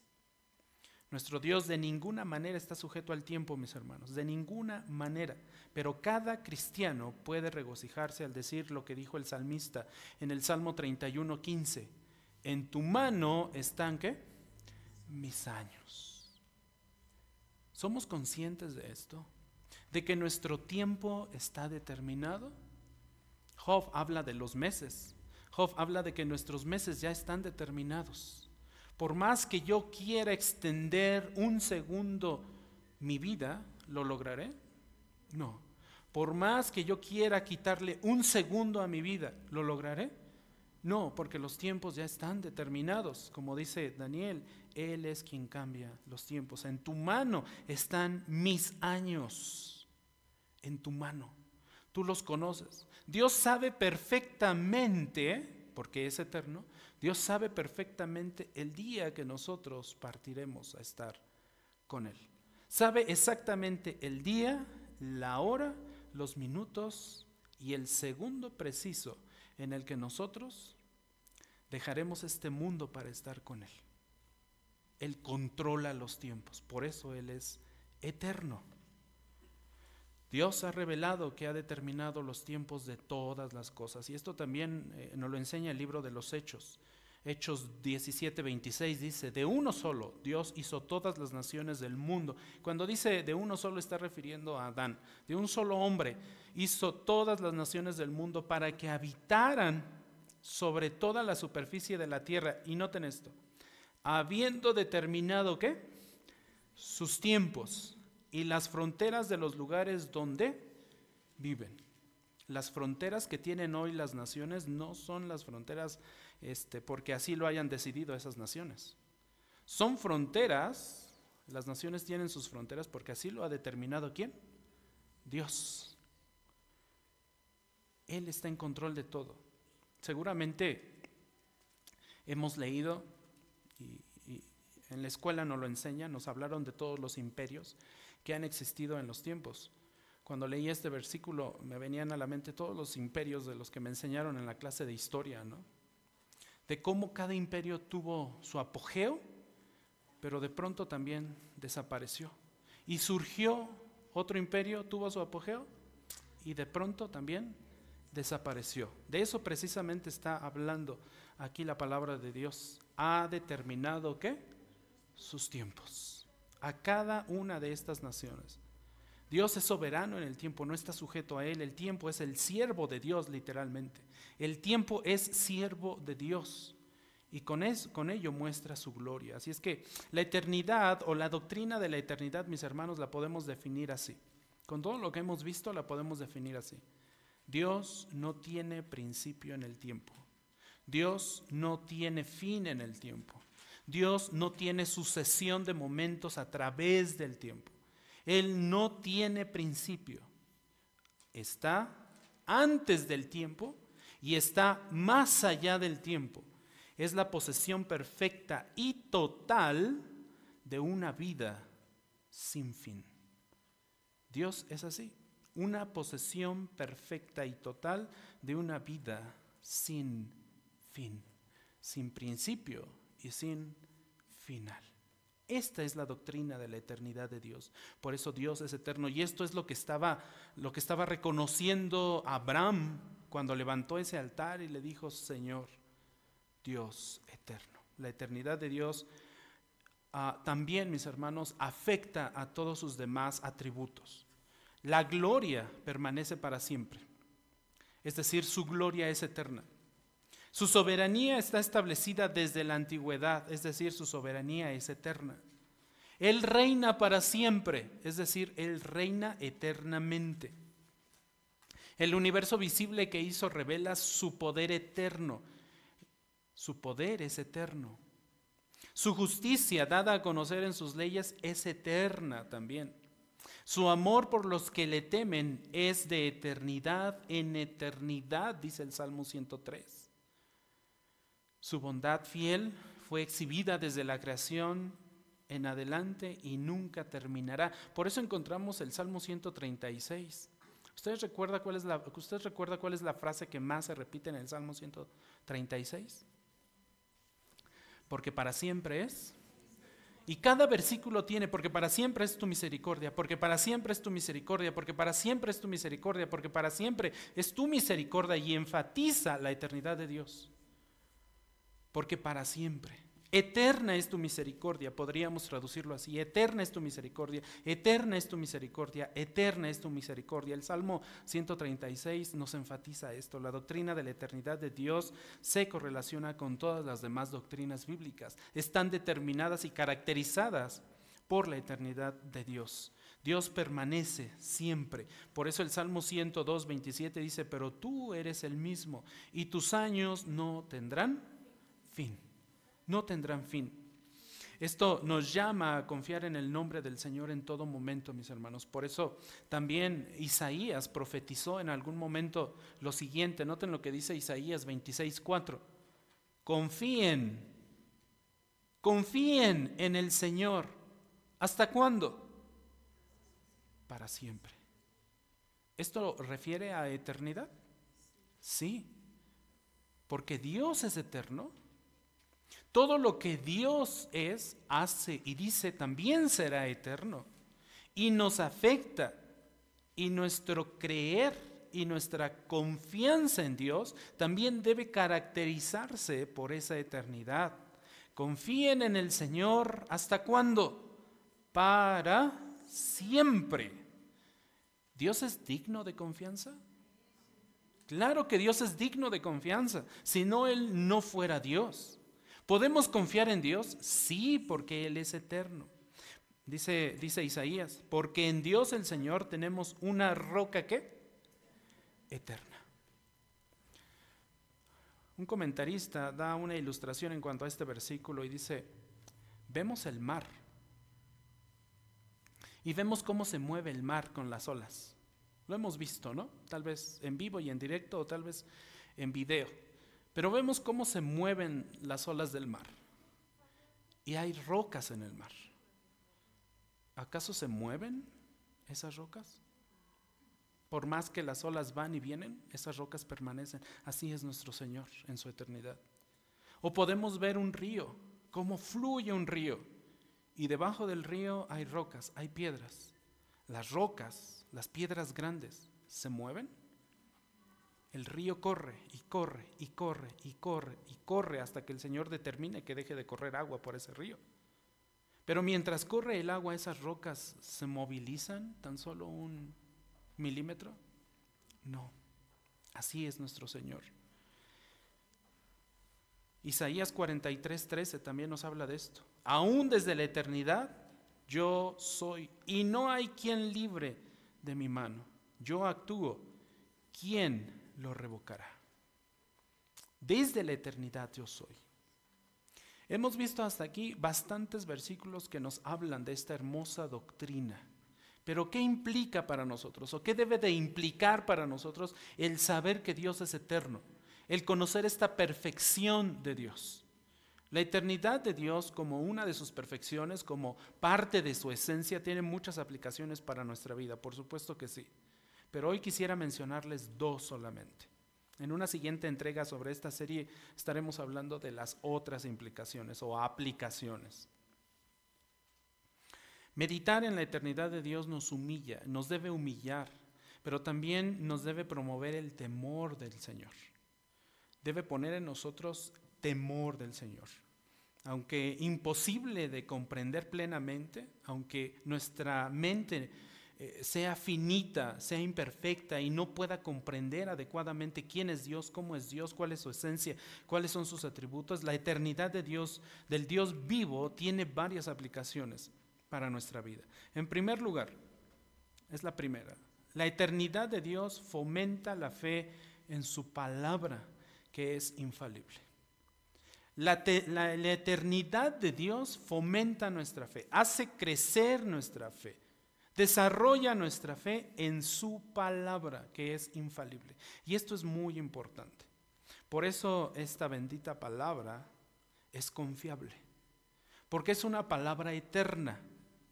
Nuestro Dios de ninguna manera está sujeto al tiempo, mis hermanos, de ninguna manera. Pero cada cristiano puede regocijarse al decir lo que dijo el salmista en el Salmo 31, 15. En tu mano están, ¿qué? Mis años. ¿Somos conscientes de esto? ¿De que nuestro tiempo está determinado? Job habla de los meses. Job habla de que nuestros meses ya están determinados. Por más que yo quiera extender un segundo mi vida, ¿lo lograré? No. Por más que yo quiera quitarle un segundo a mi vida, ¿lo lograré? No, porque los tiempos ya están determinados. Como dice Daniel, Él es quien cambia los tiempos. En tu mano están mis años. En tu mano. Tú los conoces. Dios sabe perfectamente, porque es eterno, Dios sabe perfectamente el día que nosotros partiremos a estar con Él. Sabe exactamente el día, la hora, los minutos y el segundo preciso en el que nosotros dejaremos este mundo para estar con Él. Él controla los tiempos, por eso Él es eterno. Dios ha revelado que ha determinado los tiempos de todas las cosas. Y esto también eh, nos lo enseña el libro de los Hechos. Hechos 17, 26 dice, de uno solo Dios hizo todas las naciones del mundo. Cuando dice de uno solo está refiriendo a Adán. De un solo hombre hizo todas las naciones del mundo para que habitaran sobre toda la superficie de la tierra. Y noten esto, habiendo determinado qué? Sus tiempos y las fronteras de los lugares donde viven. Las fronteras que tienen hoy las naciones no son las fronteras este, porque así lo hayan decidido esas naciones. Son fronteras, las naciones tienen sus fronteras porque así lo ha determinado quién? Dios. Él está en control de todo. Seguramente hemos leído y, y en la escuela nos lo enseñan, nos hablaron de todos los imperios que han existido en los tiempos. Cuando leí este versículo me venían a la mente todos los imperios de los que me enseñaron en la clase de historia, ¿no? De cómo cada imperio tuvo su apogeo, pero de pronto también desapareció. Y surgió otro imperio, tuvo su apogeo y de pronto también desapareció. De eso precisamente está hablando aquí la palabra de Dios. Ha determinado qué? Sus tiempos a cada una de estas naciones. Dios es soberano en el tiempo, no está sujeto a él. El tiempo es el siervo de Dios, literalmente. El tiempo es siervo de Dios. Y con, eso, con ello muestra su gloria. Así es que la eternidad o la doctrina de la eternidad, mis hermanos, la podemos definir así. Con todo lo que hemos visto, la podemos definir así. Dios no tiene principio en el tiempo. Dios no tiene fin en el tiempo. Dios no tiene sucesión de momentos a través del tiempo. Él no tiene principio. Está antes del tiempo y está más allá del tiempo. Es la posesión perfecta y total de una vida sin fin. Dios es así, una posesión perfecta y total de una vida sin fin, sin principio y sin final. Esta es la doctrina de la eternidad de Dios. Por eso Dios es eterno. Y esto es lo que estaba, lo que estaba reconociendo Abraham cuando levantó ese altar y le dijo, Señor, Dios eterno. La eternidad de Dios ah, también, mis hermanos, afecta a todos sus demás atributos. La gloria permanece para siempre. Es decir, su gloria es eterna. Su soberanía está establecida desde la antigüedad, es decir, su soberanía es eterna. Él reina para siempre, es decir, Él reina eternamente. El universo visible que hizo revela su poder eterno. Su poder es eterno. Su justicia dada a conocer en sus leyes es eterna también. Su amor por los que le temen es de eternidad en eternidad, dice el Salmo 103. Su bondad fiel fue exhibida desde la creación en adelante y nunca terminará. Por eso encontramos el Salmo 136. ¿Usted recuerda cuál es la, ¿Usted recuerda cuál es la frase que más se repite en el Salmo 136? Porque para siempre es. Y cada versículo tiene, porque para siempre es tu misericordia, porque para siempre es tu misericordia, porque para siempre es tu misericordia, porque para siempre es tu misericordia y enfatiza la eternidad de Dios. Porque para siempre. Eterna es tu misericordia, podríamos traducirlo así. Eterna es tu misericordia, eterna es tu misericordia, eterna es tu misericordia. El Salmo 136 nos enfatiza esto. La doctrina de la eternidad de Dios se correlaciona con todas las demás doctrinas bíblicas. Están determinadas y caracterizadas por la eternidad de Dios. Dios permanece siempre. Por eso el Salmo 102, 27 dice, pero tú eres el mismo y tus años no tendrán fin no tendrán fin. Esto nos llama a confiar en el nombre del Señor en todo momento, mis hermanos. Por eso también Isaías profetizó en algún momento lo siguiente. Noten lo que dice Isaías 26:4. Confíen, confíen en el Señor. ¿Hasta cuándo? Para siempre. ¿Esto refiere a eternidad? Sí, porque Dios es eterno todo lo que Dios es, hace y dice también será eterno y nos afecta y nuestro creer y nuestra confianza en Dios también debe caracterizarse por esa eternidad. Confíen en el Señor hasta cuándo? Para siempre. ¿Dios es digno de confianza? Claro que Dios es digno de confianza, si no Él no fuera Dios. ¿Podemos confiar en Dios? Sí, porque Él es eterno. Dice, Isaías, porque en Dios el Señor tenemos una roca que eterna. Un comentarista da una ilustración en cuanto a este versículo y dice, vemos el mar y vemos cómo se mueve el mar con las olas. Lo hemos visto, ¿no? Tal vez en vivo y en directo o tal vez en video. Pero vemos cómo se mueven las olas del mar. Y hay rocas en el mar. ¿Acaso se mueven esas rocas? Por más que las olas van y vienen, esas rocas permanecen. Así es nuestro Señor en su eternidad. O podemos ver un río, cómo fluye un río. Y debajo del río hay rocas, hay piedras. Las rocas, las piedras grandes, ¿se mueven? El río corre y corre y corre y corre y corre hasta que el Señor determine que deje de correr agua por ese río. Pero mientras corre el agua, esas rocas se movilizan tan solo un milímetro. No, así es nuestro Señor. Isaías 43, 13 también nos habla de esto. Aún desde la eternidad yo soy y no hay quien libre de mi mano. Yo actúo. ¿Quién lo revocará. Desde la eternidad yo soy. Hemos visto hasta aquí bastantes versículos que nos hablan de esta hermosa doctrina. Pero ¿qué implica para nosotros? ¿O qué debe de implicar para nosotros el saber que Dios es eterno? El conocer esta perfección de Dios. La eternidad de Dios como una de sus perfecciones, como parte de su esencia, tiene muchas aplicaciones para nuestra vida, por supuesto que sí. Pero hoy quisiera mencionarles dos solamente. En una siguiente entrega sobre esta serie estaremos hablando de las otras implicaciones o aplicaciones. Meditar en la eternidad de Dios nos humilla, nos debe humillar, pero también nos debe promover el temor del Señor. Debe poner en nosotros temor del Señor. Aunque imposible de comprender plenamente, aunque nuestra mente eh, sea finita, sea imperfecta y no pueda comprender adecuadamente quién es Dios, cómo es Dios, cuál es su esencia, cuáles son sus atributos, la eternidad de Dios, del Dios vivo, tiene varias aplicaciones para nuestra vida. En primer lugar, es la primera, la eternidad de Dios fomenta la fe en su palabra, que es infalible. La, la, eternidad de Dios fomenta nuestra fe, hace crecer nuestra fe Desarrolla nuestra fe en su palabra, que es infalible. Y esto es muy importante. Por eso esta bendita palabra es confiable, porque es una palabra eterna.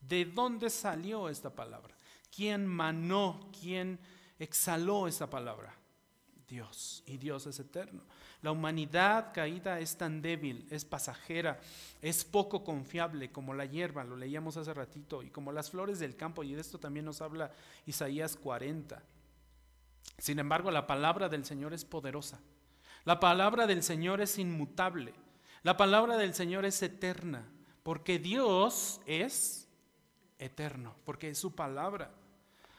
¿De dónde salió esta palabra? ¿Quién manó? ¿Quién exhaló esa palabra? Dios. Y Dios es eterno. La humanidad caída es tan débil, es pasajera, es poco confiable como la hierba, lo leíamos hace ratito, y como las flores del campo, y de esto también nos habla Isaías 40. Sin embargo, la palabra del Señor es poderosa. La palabra del Señor es inmutable. La palabra del Señor es eterna, porque Dios es eterno, porque es su palabra.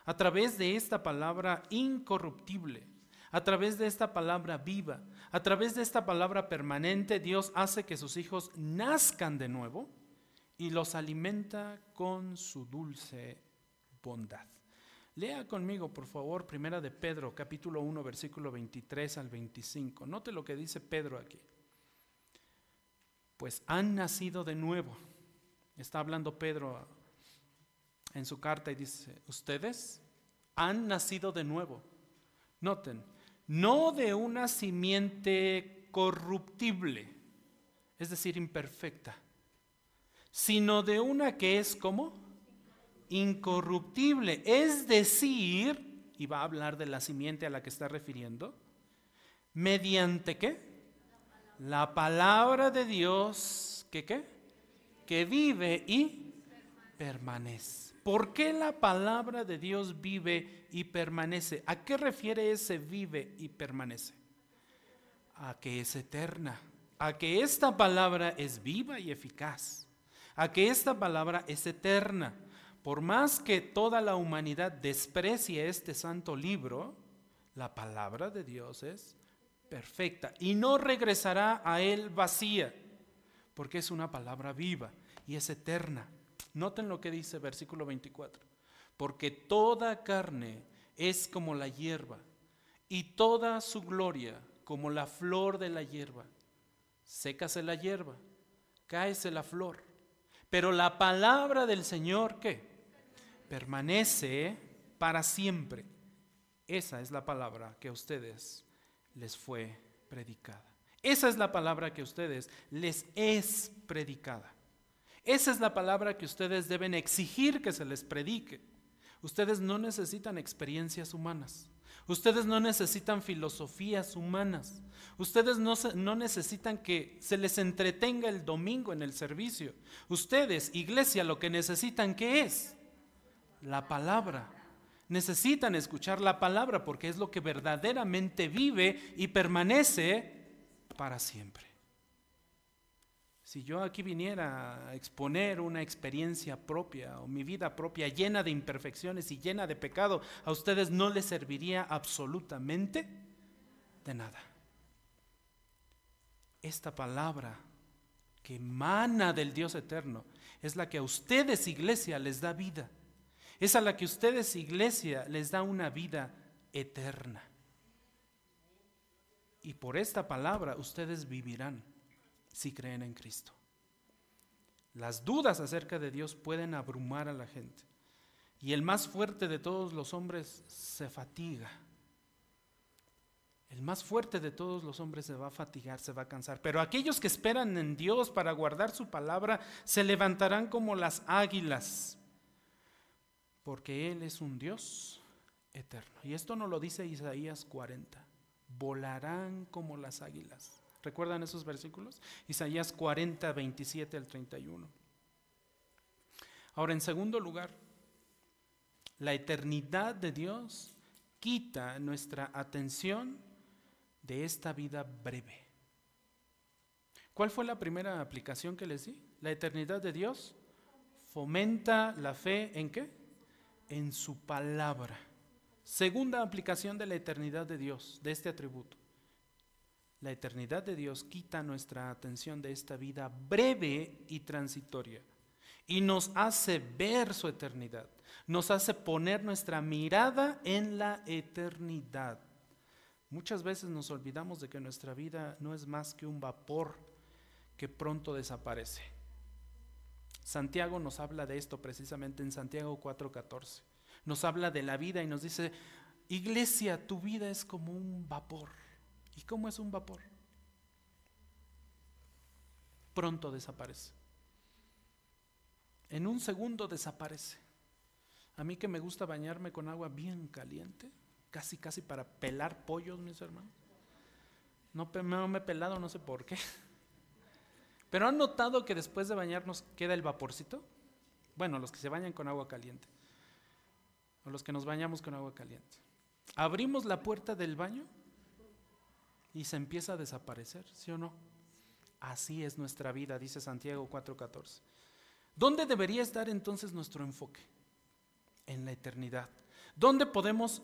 A través de esta palabra incorruptible, a través de esta palabra viva, a través de esta palabra permanente, Dios hace que sus hijos nazcan de nuevo y los alimenta con su dulce bondad. Lea conmigo, por favor, primera de Pedro, capítulo 1, versículo 23 al 25. Note lo que dice Pedro aquí. Pues han nacido de nuevo. Está hablando Pedro en su carta y dice, ustedes han nacido de nuevo. Noten, no de una simiente corruptible, es decir, imperfecta, sino de una que es como incorruptible, es decir, y va a hablar de la simiente a la que está refiriendo, mediante qué? La palabra de Dios, qué? Que vive y permanece. ¿Por qué la palabra de Dios vive y permanece? ¿A qué refiere ese vive y permanece? A que es eterna, a que esta palabra es viva y eficaz, a que esta palabra es eterna. Por más que toda la humanidad desprecie este santo libro, la palabra de Dios es perfecta y no regresará a él vacía, porque es una palabra viva y es eterna. Noten lo que dice versículo 24. Porque toda carne es como la hierba y toda su gloria como la flor de la hierba. Sécase la hierba, cáese la flor. Pero la palabra del Señor, ¿qué? Permanece para siempre. Esa es la palabra que a ustedes les fue predicada. Esa es la palabra que a ustedes les es predicada. Esa es la palabra que ustedes deben exigir que se les predique. Ustedes no necesitan experiencias humanas. Ustedes no necesitan filosofías humanas. Ustedes no, necesitan que se les entretenga el domingo en el servicio. Ustedes, iglesia, lo que necesitan, ¿qué es? La palabra. Necesitan escuchar la palabra porque es lo que verdaderamente vive y permanece para siempre. Si yo aquí viniera a exponer una experiencia propia o mi vida propia llena de imperfecciones y llena de pecado, a ustedes no les serviría absolutamente de nada. Esta palabra que emana del Dios eterno es la que a ustedes, iglesia, les da vida. Es a la que ustedes, iglesia, les da una vida eterna. Y por esta palabra ustedes vivirán si creen en Cristo. Las dudas acerca de Dios pueden abrumar a la gente. Y el más fuerte de todos los hombres se fatiga. El más fuerte de todos los hombres se va a fatigar, se va a cansar. Pero aquellos que esperan en Dios para guardar su palabra se levantarán como las águilas. Porque Él es un Dios eterno. Y esto no lo dice Isaías 40. Volarán como las águilas. ¿Recuerdan esos versículos? Isaías 40, 27 al 31. Ahora, en segundo lugar, la eternidad de Dios quita nuestra atención de esta vida breve. ¿Cuál fue la primera aplicación que les di? La eternidad de Dios fomenta la fe en qué? En su palabra. Segunda aplicación de la eternidad de Dios, de este atributo. La eternidad de Dios quita nuestra atención de esta vida breve y transitoria y nos hace ver su eternidad, nos hace poner nuestra mirada en la eternidad. Muchas veces nos olvidamos de que nuestra vida no es más que un vapor que pronto desaparece. Santiago nos habla de esto precisamente en Santiago 4:14. Nos habla de la vida y nos dice, iglesia, tu vida es como un vapor. ¿Y cómo es un vapor? Pronto desaparece. En un segundo desaparece. A mí que me gusta bañarme con agua bien caliente, casi casi para pelar pollos, mis hermanos. No, me he pelado, no sé por qué. Pero han notado que después de bañarnos queda el vaporcito. Bueno, los que se bañan con agua caliente. O los que nos bañamos con agua caliente. Abrimos la puerta del baño y se empieza a desaparecer, ¿sí o no? Así es nuestra vida, dice Santiago 4:14. ¿Dónde debería estar entonces nuestro enfoque? En la eternidad. ¿Dónde podemos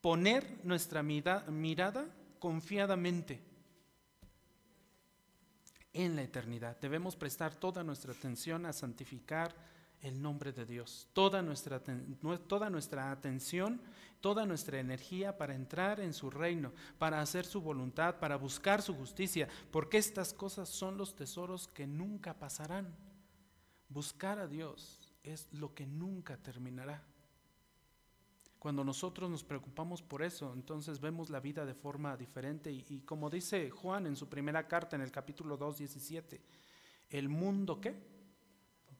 poner nuestra mirada confiadamente? en la eternidad. Debemos prestar toda nuestra atención a santificar el nombre de Dios, toda nuestra, toda nuestra atención, toda nuestra energía para entrar en su reino, para hacer su voluntad, para buscar su justicia, porque estas cosas son los tesoros que nunca pasarán. Buscar a Dios es lo que nunca terminará. Cuando nosotros nos preocupamos por eso, entonces vemos la vida de forma diferente y, como dice Juan en su primera carta en el capítulo 2, 17, el mundo qué?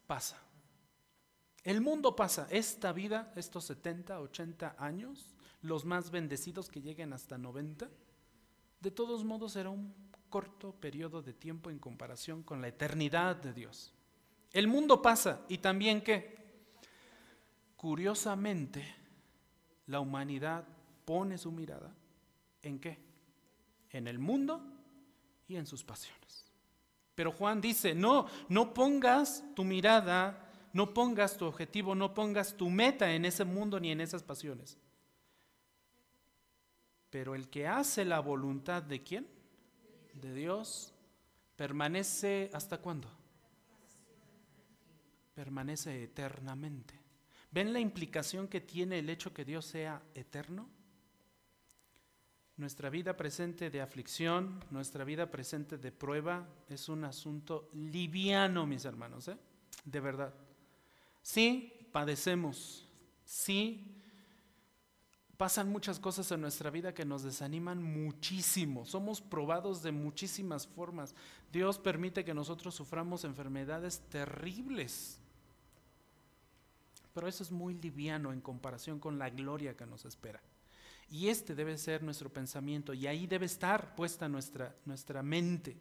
Pasa. El mundo pasa. Esta vida, estos 70, 80 años, los más bendecidos que lleguen hasta 90, de todos modos será un corto periodo de tiempo en comparación con la eternidad de Dios. El mundo pasa y también qué? Curiosamente, la humanidad pone su mirada en qué? En el mundo y en sus pasiones. Pero Juan dice, no, no pongas tu mirada, no pongas tu objetivo, no pongas tu meta en ese mundo ni en esas pasiones. Pero el que hace la voluntad de quién? De Dios, permanece hasta cuándo? Permanece eternamente. ¿Ven la implicación que tiene el hecho que Dios sea eterno? Nuestra vida presente de aflicción, nuestra vida presente de prueba es un asunto liviano, mis hermanos, ¿eh? de verdad. Sí, padecemos, sí, pasan muchas cosas en nuestra vida que nos desaniman muchísimo, somos probados de muchísimas formas. Dios permite que nosotros suframos enfermedades terribles pero eso es muy liviano en comparación con la gloria que nos espera. Y este debe ser nuestro pensamiento y ahí debe estar puesta nuestra, nuestra mente.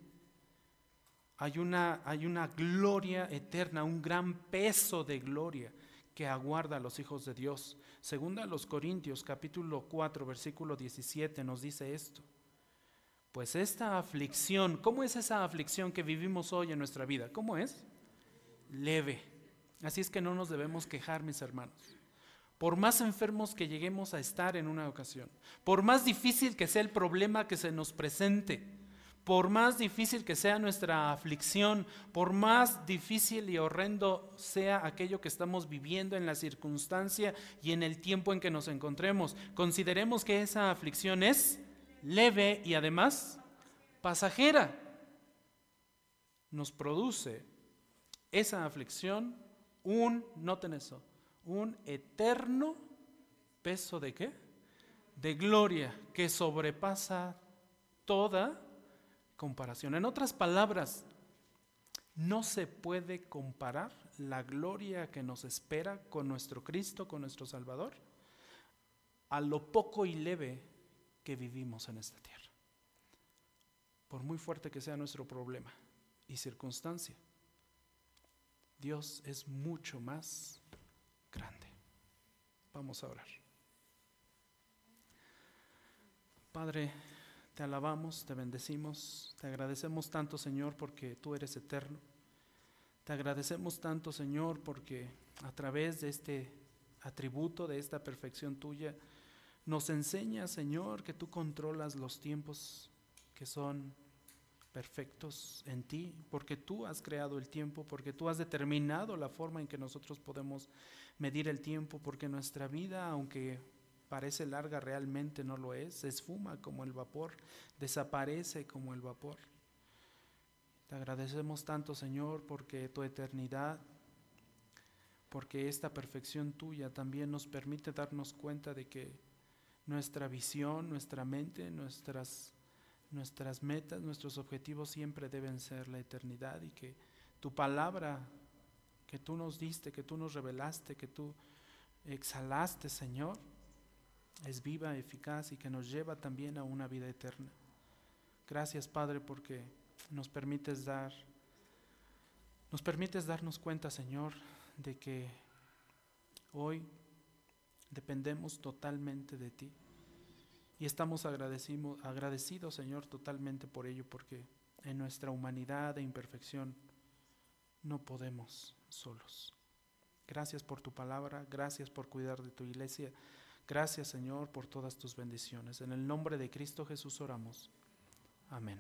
Hay una, hay una gloria eterna, un gran peso de gloria que aguarda a los hijos de Dios. Segunda a los Corintios capítulo 4 versículo 17 nos dice esto. Pues esta aflicción, ¿cómo es esa aflicción que vivimos hoy en nuestra vida? ¿Cómo es? Leve Así es que no nos debemos quejar, mis hermanos. Por más enfermos que lleguemos a estar en una ocasión, por más difícil que sea el problema que se nos presente, por más difícil que sea nuestra aflicción, por más difícil y horrendo sea aquello que estamos viviendo en la circunstancia y en el tiempo en que nos encontremos, consideremos que esa aflicción es leve y además pasajera. Nos produce esa aflicción un, noten eso, un eterno peso de qué? De gloria que sobrepasa toda comparación. En otras palabras, no se puede comparar la gloria que nos espera con nuestro Cristo, con nuestro Salvador, a lo poco y leve que vivimos en esta tierra. Por muy fuerte que sea nuestro problema y circunstancia. Dios es mucho más grande. Vamos a orar. Padre, te alabamos, te bendecimos, te agradecemos tanto, Señor, porque tú eres eterno. Te agradecemos tanto, Señor, porque a través de este atributo, de esta perfección tuya, nos enseña, Señor, que tú controlas los tiempos que son perfectos en ti, porque tú has creado el tiempo, porque tú has determinado la forma en que nosotros podemos medir el tiempo, porque nuestra vida, aunque parece larga, realmente no lo es, se esfuma como el vapor, desaparece como el vapor. Te agradecemos tanto, Señor, porque tu eternidad, porque esta perfección tuya también nos permite darnos cuenta de que nuestra visión, nuestra mente, nuestras, nuestras metas, nuestros objetivos siempre deben ser la eternidad y que tu palabra que tú nos diste, que tú nos revelaste, que tú exhalaste, Señor, es viva, eficaz y que nos lleva también a una vida eterna. Gracias, Padre, porque nos permites dar, nos permites darnos cuenta, Señor, de que hoy dependemos totalmente de ti. Y estamos agradecidos, Señor, totalmente por ello, porque en nuestra humanidad e imperfección no podemos solos. Gracias por tu palabra, gracias por cuidar de tu iglesia. Gracias, Señor, por todas tus bendiciones. En el nombre de Cristo Jesús oramos. Amén.